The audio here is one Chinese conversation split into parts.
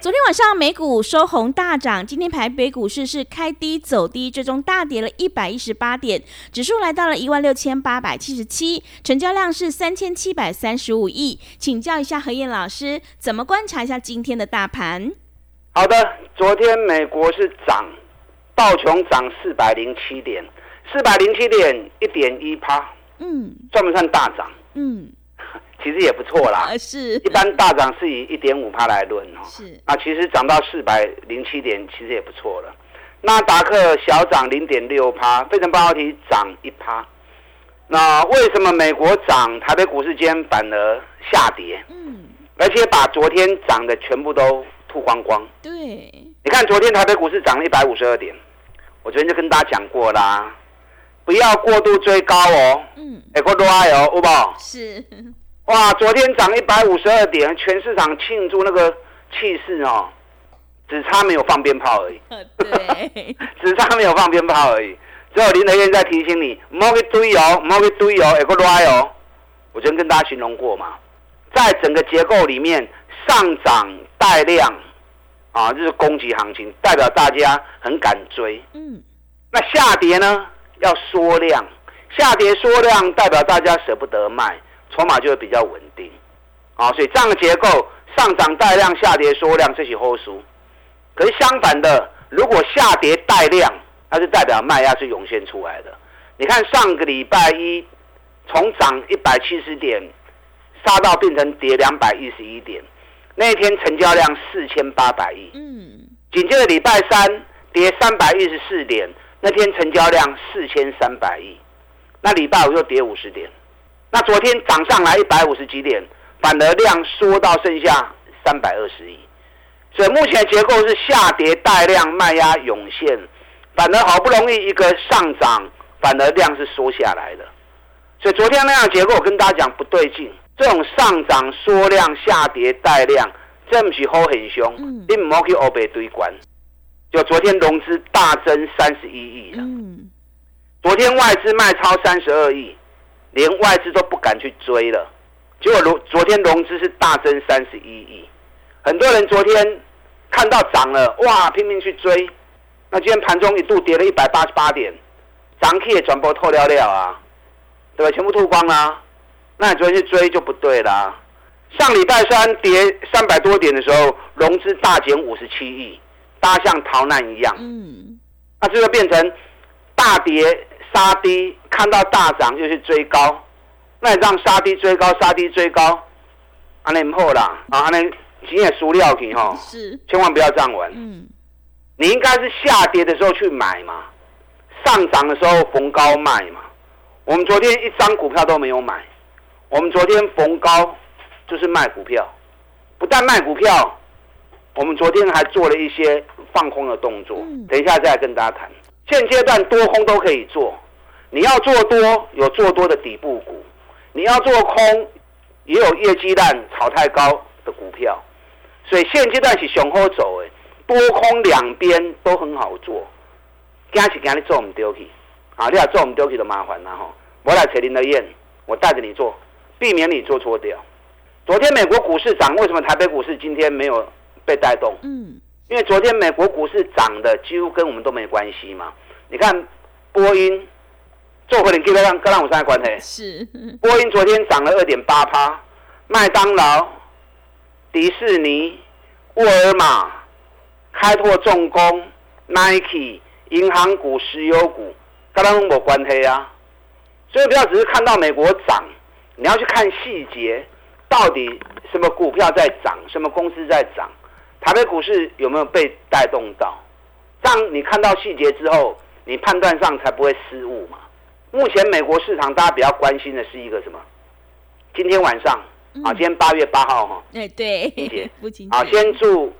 昨天晚上美股收红大涨，今天台北股市是开低走低，最终大跌了一百一十八点，指数来到了一万六千八百七十七，成交量是三千七百三十五亿。请教一下何燕老师，怎么观察一下今天的大盘？好的，昨天美国是涨，道琼涨四百零七点，四百零七点一点一趴，嗯，算不算大涨？嗯。其实也不错啦，是。一般大涨是以一点五趴来论哦，是。那其实涨到四百零七点，其实也不错了。那达克小涨零点六趴，费城半导体涨一趴。那为什么美国涨，台北股市间反而下跌？嗯。而且把昨天涨的全部都吐光光。对。你看昨天台北股市涨了一百五十二点，我昨天就跟大家讲过啦，不要过度追高哦。嗯。哎，过度爱哦，有宝。是。哇，昨天涨一百五十二点，全市场庆祝那个气势哦，只差没有放鞭炮而已。对，只差没有放鞭炮而已。只有林德燕在提醒你，莫去堆哦，莫去堆哦，有个来哦。我昨天跟大家形容过嘛，在整个结构里面，上涨带量啊，就是攻击行情，代表大家很敢追。嗯。那下跌呢，要缩量，下跌缩量代表大家舍不得卖。筹码就会比较稳定，啊，所以这样的结构上涨带量，下跌缩量，这些后输。可是相反的，如果下跌带量，它是代表卖压是涌现出来的。你看上个礼拜一从涨一百七十点杀到变成跌两百一十一点，那一天成交量四千八百亿。嗯。紧接着礼拜三跌三百一十四点，那天成交量四千三百亿。那礼拜五又跌五十点。那昨天涨上来一百五十几点，反而量缩到剩下三百二十亿，所以目前结构是下跌带量卖压涌现，反而好不容易一个上涨，反而量是缩下来的，所以昨天那样结构我跟大家讲不对劲，这种上涨缩量下跌带量，这不是好很凶，你唔好去欧北堆关，就昨天融资大增三十一亿了，昨天外资卖超三十二亿。连外资都不敢去追了，结果融昨天融资是大增三十一亿，很多人昨天看到涨了，哇，拼命去追。那今天盘中一度跌了一百八十八点，涨起也全部透了了啊，对吧？全部吐光了。那你昨天去追就不对啦。上礼拜三跌三百多点的时候，融资大减五十七亿，大家像逃难一样。嗯。那这个变成大跌。杀低看到大涨就去追高，那你让杀低追高，杀低追高，安尼唔好啦，啊，安尼钱也输掉去吼，是，千万不要这样玩。嗯，你应该是下跌的时候去买嘛，上涨的时候逢高卖嘛。我们昨天一张股票都没有买，我们昨天逢高就是卖股票，不但卖股票，我们昨天还做了一些放空的动作，等一下再来跟大家谈。现阶段多空都可以做，你要做多有做多的底部股，你要做空也有业绩烂炒太高的股票，所以现阶段是雄厚走诶，多空两边都很好做，惊是惊你做唔丢去，啊，你要做唔丢去的麻烦啦吼，我来扯林的燕，我带着你做，避免你做错掉。昨天美国股市涨，为什么台北股市今天没有被带动？嗯。因为昨天美国股市涨的几乎跟我们都没关系嘛，你看波音做回你跟让跟让我啥关系？是波音昨天涨了二点八趴，麦当劳、迪士尼、沃尔玛、开拓重工、Nike、银行股、石油股，跟他们没关系啊。所以不要只是看到美国涨，你要去看细节，到底什么股票在涨，什么公司在涨。台北股市有没有被带动到？让你看到细节之后，你判断上才不会失误嘛。目前美国市场大家比较关心的是一个什么？今天晚上啊，今天八月八号哈，哎对，父亲节啊，先祝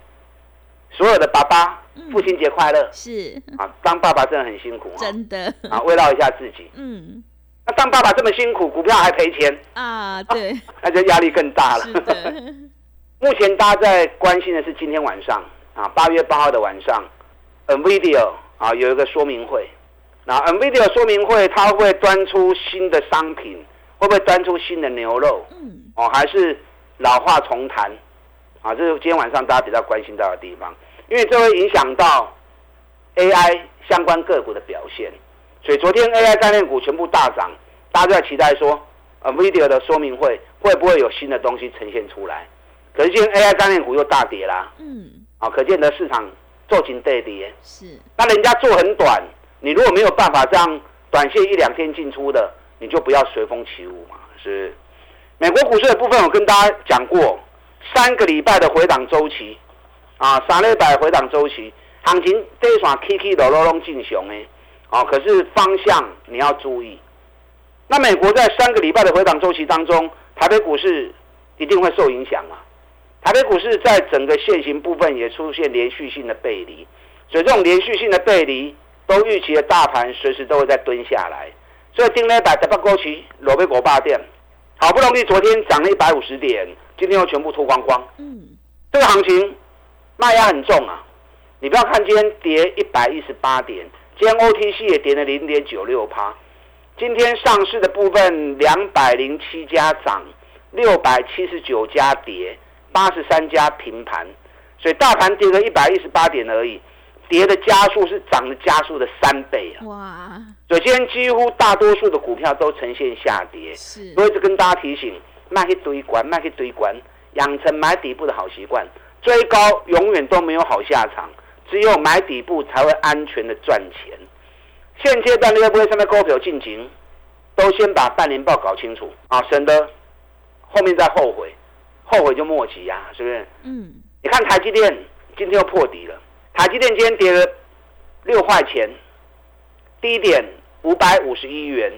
所有的爸爸父亲节快乐是啊！当爸爸真的很辛苦啊，真的，啊，慰劳一下自己。嗯那当爸爸这么辛苦，股票还赔钱，啊对，那就压力更大了。目前大家在关心的是今天晚上啊，八月八号的晚上，NVIDIA 啊有一个说明会。那 NVIDIA 说明会，它会端出新的商品，会不会端出新的牛肉？嗯哦，还是老话重谈？啊，这是今天晚上大家比较关心到的地方，因为这会影响到 AI 相关个股的表现。所以昨天 AI 概念股全部大涨，大家都在期待说，NVIDIA 的说明会会不会有新的东西呈现出来？可是今天 AI 概念股又大跌啦，嗯啊，可见的市场做紧对跌。是那人家做很短，你如果没有办法这样短线一两天进出的，你就不要随风起舞嘛。是美国股市的部分，我跟大家讲过，三个礼拜的回档周期，啊，三礼拜回档周期，行情这一段起起落落拢进熊的，啊，可是方向你要注意。那美国在三个礼拜的回档周期当中，台北股市一定会受影响啊。台北股市在整个现行部分也出现连续性的背离，所以这种连续性的背离，都预期的大盘随时都会再蹲下来。所以今天百十八高期落被国霸店，好不容易昨天涨了一百五十点，今天又全部脱光光。嗯这个行情卖压很重啊！你不要看今天跌一百一十八点，今天 OTC 也跌了零点九六趴。今天上市的部分两百零七家涨，六百七十九家跌，八十三家平盘，所以大盘跌了一百一十八点而已，跌的加速是涨的加速的三倍啊！哇所以今天几乎大多数的股票都呈现下跌。是我一直跟大家提醒，卖去堆关，卖去堆关，养成买底部的好习惯。追高永远都没有好下场，只有买底部才会安全的赚钱。现阶段你会不会上面股票进行，都先把半年报搞清楚啊，省得后面再后悔，后悔就莫及呀、是不是？嗯你看台积电今天又破底了，台积电今天跌了六块钱，低点五百五十一元，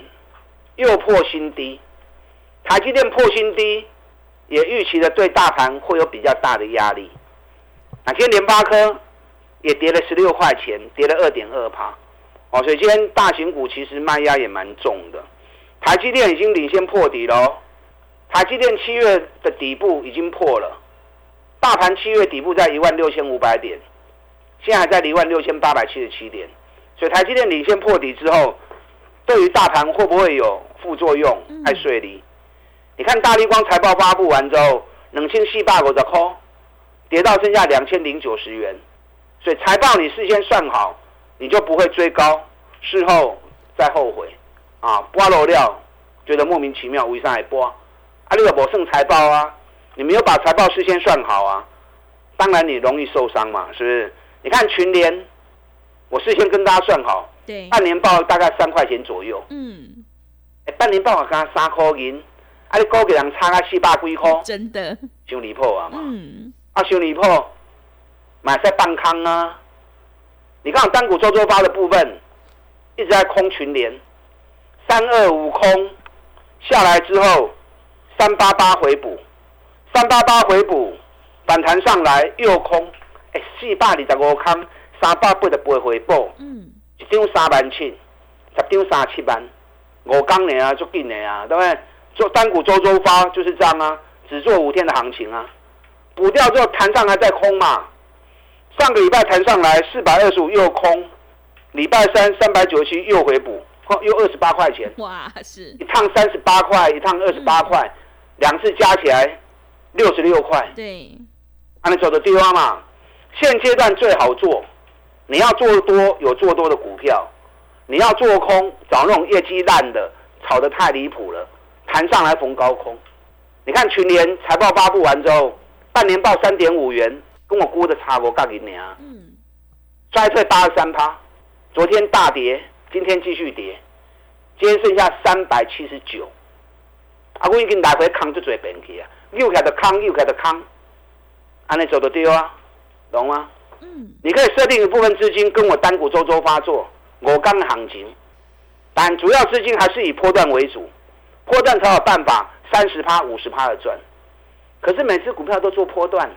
又破新低。台积电破新低，也预期的对大盘会有比较大的压力。那今天联发科也跌了十六块钱，跌了二点二趴。哦，所以今天大型股其实卖压也蛮重的。台积电已经领先破底喽，台积电七月的底部已经破了。大盘七月底部在一万六千五百点，现在还在一万六千八百七十七点，所以台积电领先破底之后，对于大盘会不会有副作用？太税利。你看大立光财报发布完之后，冷清细八五的空，跌到剩下两千零九十元，所以财报你事先算好，你就不会追高，事后再后悔啊，拨漏料，觉得莫名其妙，为啥还拨？啊，你有没剩财报啊？你没有把财报事先算好啊，当然你容易受伤嘛，是不是？你看群联，我事先跟大家算好，对半年报大概三块钱左右，嗯哎，半年报我刚三块银，啊，你高给人差个四百几块，真的修离谱啊嘛，嗯啊，修离谱，买在半康啊。你看单股周周发的部分一直在空群联，三二五空下来之后，三八八回补，三八八回补反弹上来又空，哎，四百二十五空，三百八十八回补，嗯一张三万七，十张三七万，五天呢啊，足紧的啊，对不对？做单股周周发就是这样啊，只做五天的行情啊，补掉之后弹上来再空嘛。上个礼拜弹上来四百二十五又空，礼拜三三百九十七又回补，哦又二十八块钱，哇是一趟三十八块，一趟二十八块，两次加起来六十六块，对按你走的地方嘛。现阶段最好做，你要做多有做多的股票，你要做空找那种业绩烂的，炒得太离谱了，弹上来逢高空。你看群联财报发布完之后，半年报三点五元，跟我估的差不多银呢，嗯衰退八十三趴，昨天大跌，今天继续跌，今天剩下三百七十九。啊，我已经来回空就做变去啊，又开的空，又开的空，安尼做得对啊，懂吗？嗯。你可以设定一部分资金跟我单股周周发作，我刚行情，但主要资金还是以波段为主，波段才有办法三十趴、五十趴的赚。可是每次股票都做波段，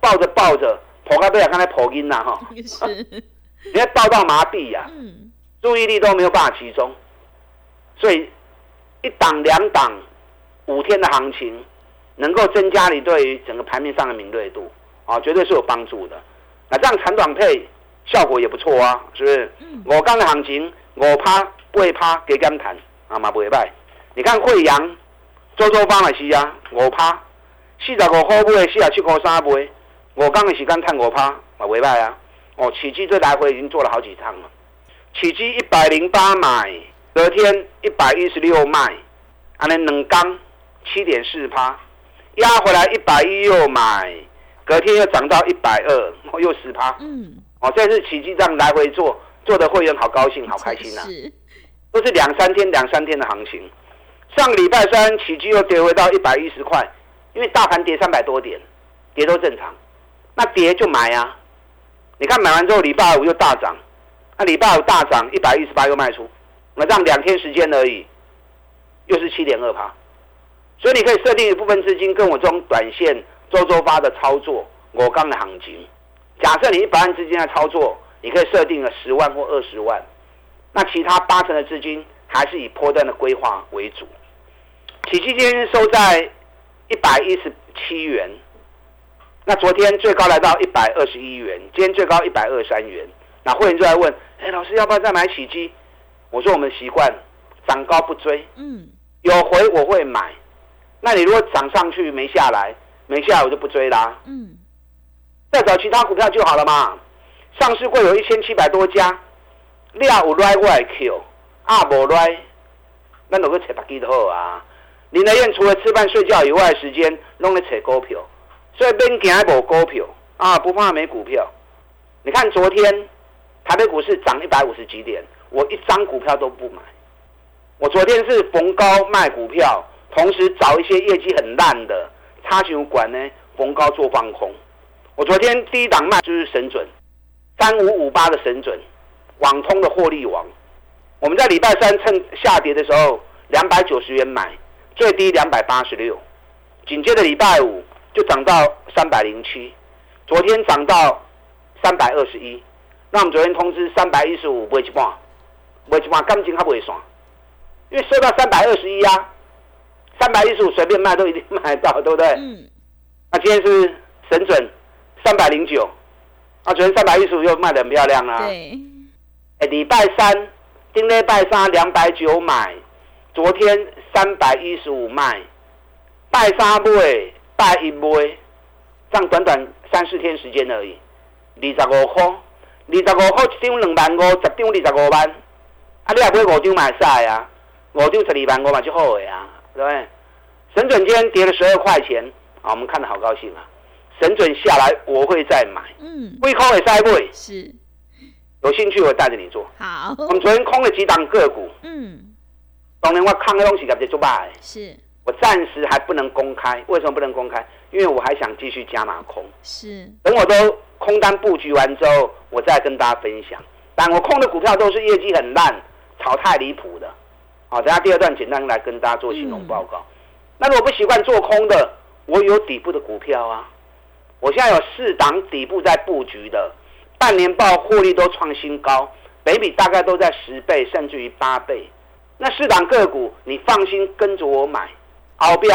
抱着抱着，跑到不了，刚才跑音了哈，是，你看抱到麻痹呀、嗯，注意力都没有办法集中，所以一档两档五天的行情，能够增加你对于整个盘面上的敏锐度啊，绝对是有帮助的。那这样长短配效果也不错啊，是不是？我刚的行情五趴不会趴给减谈啊嘛不会败。你看惠阳周周帮的是啊，五趴四十五块买，四十七块三买，我刚的时间探五趴嘛袂歹啊。哦，起基这来回已经做了好几趟了。起基一百零八买，隔天一百一十六卖，安尼两缸七点四趴，压回来一百一又买，隔天又涨到一百二，又十趴。嗯，哦，这是起基这样来回做，做的会员好高兴，好开心呐、是，都是两三天、两三天的行情。上个礼拜三起基又跌回到一百一十块，因为大盘跌三百多点，跌都正常，那跌就买啊。你看买完之后，礼拜五又大涨，那礼拜五大涨一百一十八又卖出，那这样两天时间而已，又是七点二趴。所以你可以设定一部分资金跟我这种短线周周发的操作，我刚的行情。假设你一百万资金在操作，你可以设定了十万或二十万，那其他八成的资金还是以波段的规划为主。起基今天收在一百一十七元，那昨天最高来到一百二十一元，今天最高一百二十三元。那会员就来问：哎，老师要不要再买起基？我说我们习惯涨高不追，嗯，有回我会买。那你如果涨上去没下来，没下来我就不追啦。嗯，再找其他股票就好了嘛。上市会有一千七百多家，你啊有来我会 Q，啊无来，咱就去找别支就好啊。林德燕除了吃饭睡觉以外的时间，拢在找股票，所以免惊无股票啊，不怕没股票。你看昨天台北股市涨一百五十几点，我一张股票都不买。我昨天是逢高卖股票，同时找一些业绩很烂的差球管呢，逢高做放空。我昨天第一档卖就是神准，三五五八的神准，网通的获利王。我们在礼拜三趁下跌的时候，两百九十元买，最低两百八十六，紧接着礼拜五就涨到三百零七，昨天涨到三百二十一。那我们昨天通知三百一十五卖一半，卖一半感情还袂算，因为收到三百二十一啊，三百一十五随便卖都一定卖得到，对不对？嗯，那今天是神准？三百零九，啊，昨天三百一十五又卖的很漂亮啊。对，哎，礼拜三，丁礼拜三两百九买，昨天三百一十五卖，拜三买，拜一买，这样短短三四天时间而已，二十五块，二十五块一张两万五，十张二十五万，啊，你也买五张嘛会使啊，五张十二万五嘛就好个啊，对不对？神准今天跌了十二块钱，啊，我们看得好高兴啊！神准下来我会再买，嗯，会空也再会，是，有兴趣我带着你做。好，我们昨天空了几档个股，嗯，当然我看的东西感觉做败，是我暂时还不能公开。为什么不能公开？因为我还想继续加码空。是，等我都空单布局完之后，我再跟大家分享。但我空的股票都是业绩很烂、炒太离谱的。好，等下第二段简单来跟大家做形容报告。那如果不习惯做空的，我有底部的股票啊。我现在有四档底部在布局的，半年报获利都创新高，北比大概都在十倍甚至于八倍。那四档个股，你放心跟着我买，后边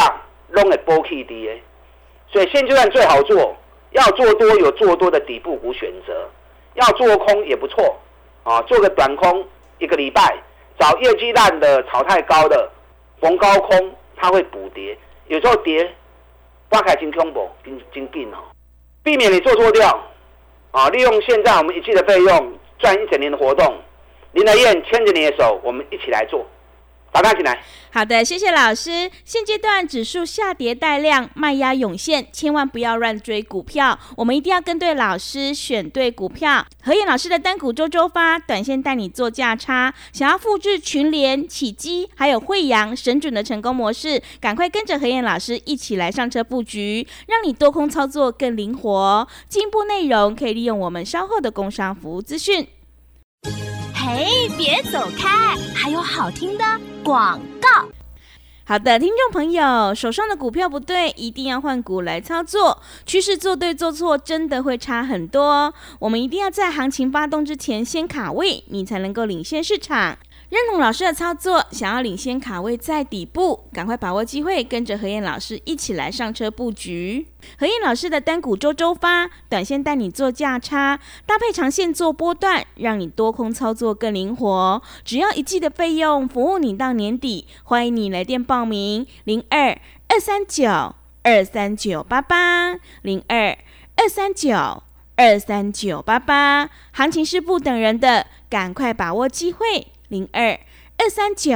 弄个波 K D A。所以现阶段最好做，要做多有做多的底部股选择，要做空也不错啊，做个短空一个礼拜，找业绩烂的、炒太高的逢高空，它会补跌，有时候跌挖开金恐怖，金金紧哦，避免你做错掉。啊，利用现在我们一季的费用赚一整年的活动，林德燕牵着你的手，我们一起来做，打开起来。好的，谢谢老师。现阶段指数下跌带量，卖压涌现，千万不要乱追股票。我们一定要跟对老师，选对股票。何燕老师的单股周周发，短线带你做价差。想要复制群联、起基还有惠阳、神准的成功模式，赶快跟着何燕老师一起来上车布局，让你多空操作更灵活。进一步内容可以利用我们稍后的工商服务资讯。嘿，别走开，还有好听的广告。好的，听众朋友，手上的股票不对，一定要换股来操作。趋势做对做错，真的会差很多。我们一定要在行情发动之前先卡位，你才能够领先市场。认同老师的操作，想要领先卡位在底部，赶快把握机会，跟着何燕老师一起来上车布局。何燕老师的单股周周发，短线带你做价差，搭配长线做波段，让你多空操作更灵活。只要一季的费用，服务你到年底。欢迎你来电报名：零二二三九二三九八八零二二三九二三九八八。行情是不等人的，赶快把握机会。零二二三九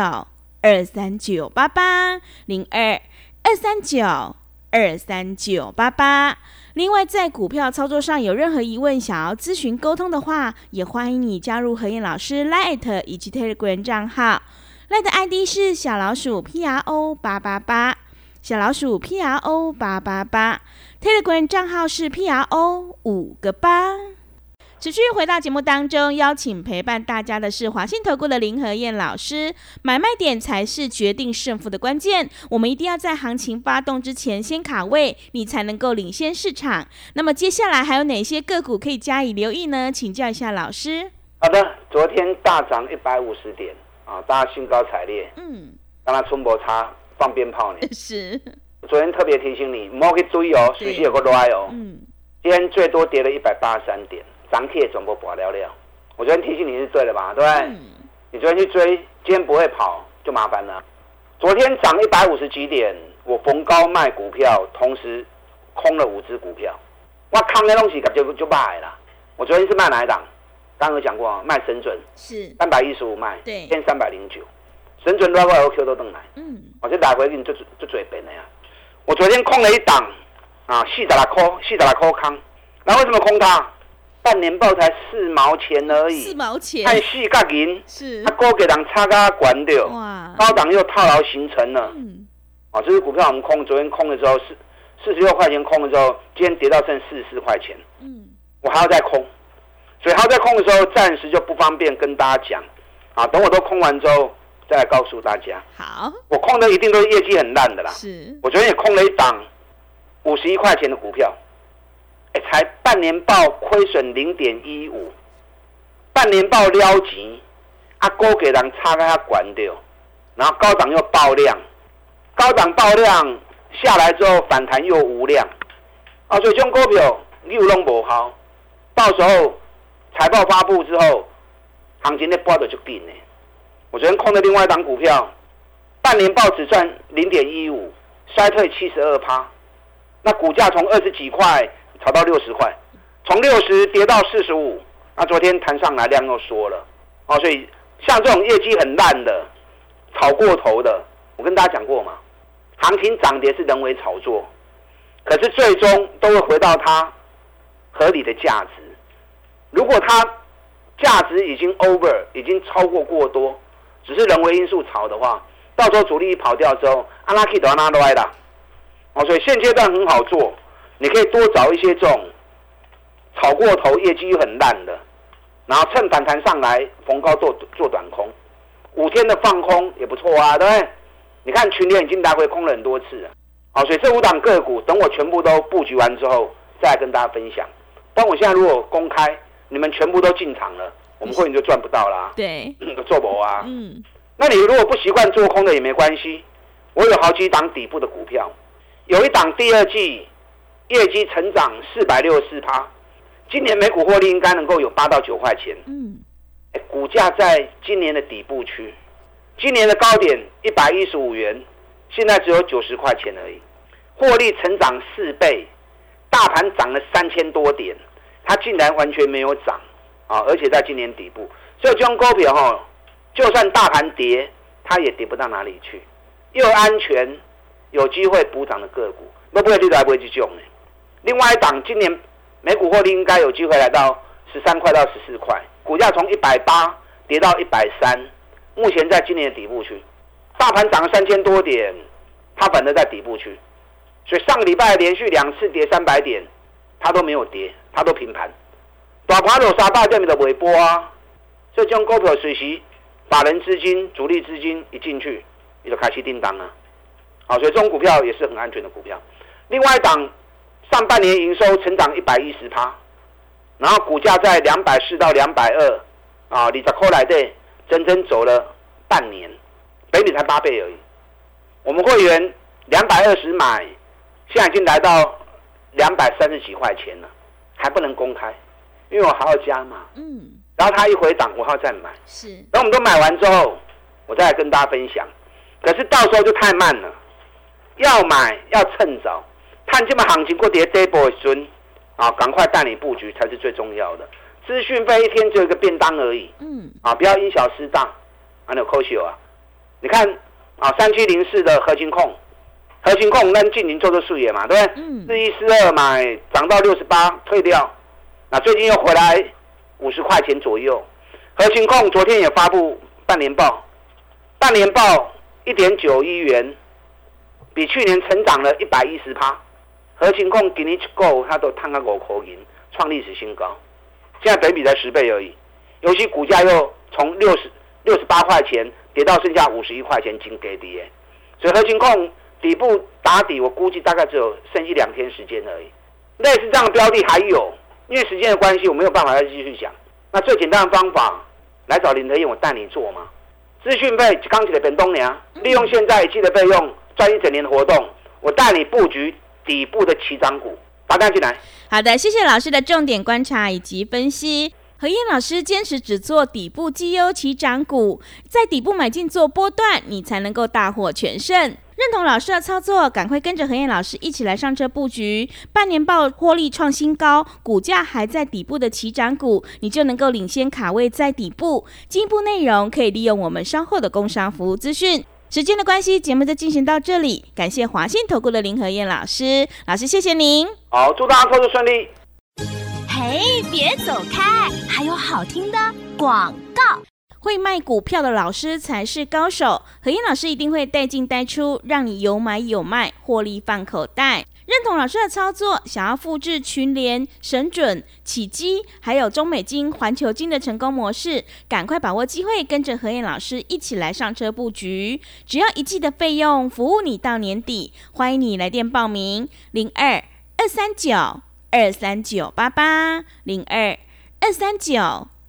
二三九八八零二二三九二三九八八。另外，在股票操作上有任何疑问，想要咨询沟通的话，也欢迎你加入何燕老师 Light 以及 Telegram 账号。Light ID 是小老鼠 P R O 八八八，小老鼠 P R O 八八八。Telegram 账号是 P R O 五个八。持续回到节目当中，邀请陪伴大家的是华信投顾的林和燕老师。买卖点才是决定胜负的关键，我们一定要在行情发动之前先卡位，你才能够领先市场。那么接下来还有哪些个股可以加以留意呢？请教一下老师。好的，昨天大涨一百五十点啊，大家兴高采烈。嗯，让他春博差放鞭炮呢。是。昨天特别提醒你，莫去注意哦，随时有个来哦。嗯。今天最多跌了一百八十三点。涨铁全部拔了了，我昨天提醒你是对的吧？对不对？你昨天去追，今天不会跑就麻烦了。昨天涨一百五十几点，我逢高卖股票，同时空了五只股票。我空的东西就就卖了。我昨天是卖哪一档？刚刚有讲过，卖神准是三百一十五卖，对，现三百零九。神准拉过 OQ 都登来，嗯，我就打回你就就嘴笨了呀。我昨天空了一档啊，四十来块，四十来块空。那为什么空它？半年报才四毛钱而已，四毛钱，太细价银，是，他高给人差价管掉，哇，高档又套牢形成了，嗯，啊，这支股票我们空，昨天空的时候四四十六块钱空的时候，今天跌到剩四十四块钱，嗯，我还要再空，所以还要再空的时候，暂时就不方便跟大家讲，啊，等我都空完之后再来告诉大家。好，我空的一定都是业绩很烂的啦，是，我昨天也空了一档五十一块钱的股票。才半年报亏损零点一五，半年报撩急，啊，高给人差开他管掉，然后高档又爆量，高档爆量下来之后反弹又无量，啊，所以这种股票又弄不好，到时候财报发布之后，行情的波的就定了。我昨天空的另外一档股票，半年报只赚零点一五，衰退七十二趴，那股价从二十几块。炒到六十块，从六十跌到四十五，那昨天弹上来量又缩了，哦，所以像这种业绩很烂的、炒过头的，我跟大家讲过嘛，行情涨跌是人为炒作，可是最终都会回到它合理的价值。如果它价值已经 over，已经超过过多，只是人为因素炒的话，到时候主力跑掉之后，阿拉 K 都要拿来的，哦，所以现阶段很好做。你可以多找一些这种炒过头、业绩又很烂的，然后趁反弹上来逢高做做短空，五天的放空也不错啊，对不对？你看群里已经来回空了很多次了，好，所以这五档个股等我全部都布局完之后，再跟大家分享。但我现在如果公开，你们全部都进场了，我们会员就赚不到啦。对，做不啊？嗯，那你如果不习惯做空的也没关系，我有好几档底部的股票，有一档第二季。业绩成长四百六十四趴，今年每股获利应该能够有八到九块钱。嗯，股价在今年的底部区，今年的高点一百一十五元，现在只有九十块钱而已，获利成长四倍，大盘涨了三千多点，它竟然完全没有涨啊！而且在今年底部，所以这种股票哈，就算大盘跌，它也跌不到哪里去，又安全，有机会补涨的个股，那不会你来不会去救呢？另外一档今年每股获利应该有机会来到十三块到十四块，股价从一百八跌到一百三，目前在今年的底部区，大盘涨了三千多点，它反而在底部区，所以上个礼拜连续两次跌三百点，它都没有跌，它都平盘。大盘有杀大店里的尾波啊，所以这种股票随时法人资金、主力资金一进去，你就开始叮当了。好，所以这种股票也是很安全的股票。另外一档上半年营收成长一百一十趴，然后股价在两百四到两百二，啊，你在后来的整整走了半年，北比才八倍而已。我们会员两百二十买，现在已经来到两百三十几块钱了，还不能公开，因为我还要加嘛。嗯。然后它一回档，我还要再买。是。等我们都买完之后，我再来跟大家分享。可是到时候就太慢了。要买要趁早，看这么行情过跌跌波孙啊，赶快带你布局才是最重要的。资讯费一天只有一个便当而已，嗯，啊，不要因小失大，啊，有扣秀啊。你看啊，三七零四的核心控，核心控跟近邻做做数也嘛，对不对？嗯。四一四二买涨到六十八退掉，那最近又回来五十块钱左右。核心控昨天也发布半年报，半年报一点九亿元。比去年成长了一百一十趴，核心控给你够，它都探个五口银，创历史新高。现在本比才十倍而已，尤其股价又从六十六十八块钱跌到剩下五十一块钱，金给跌。所以核心控底部打底，我估计大概只有剩一两天时间而已。类似这样的标的还有，因为时间的关系，我没有办法再继续讲。那最简单的方法，来找林德燕，我带你做嘛。资讯费刚起的本东娘，利用现在记得费用。赚一整年的活动，我带你布局底部的起涨股，打单进来。好的，谢谢老师的重点观察以及分析。何燕老师坚持只做底部绩优起涨股，在底部买进做波段，你才能够大获全胜。认同老师的操作，赶快跟着何燕老师一起来上车布局。半年报获利创新高，股价还在底部的起涨股，你就能够领先卡位在底部。进一步内容可以利用我们稍后的工商服务资讯。时间的关系，节目就进行到这里。感谢华信投顾的林和燕老师，老师谢谢您。好，祝大家操作顺利。嘿，别走开，还有好听的广告。会卖股票的老师才是高手，何燕老师一定会带进带出，让你有买有卖，获利放口袋。认同老师的操作，想要复制群联、神准、启基，还有中美金、环球金的成功模式，赶快把握机会，跟着何燕老师一起来上车布局。只要一季的费用，服务你到年底。欢迎你来电报名：零二二三九二三九八八零二二三九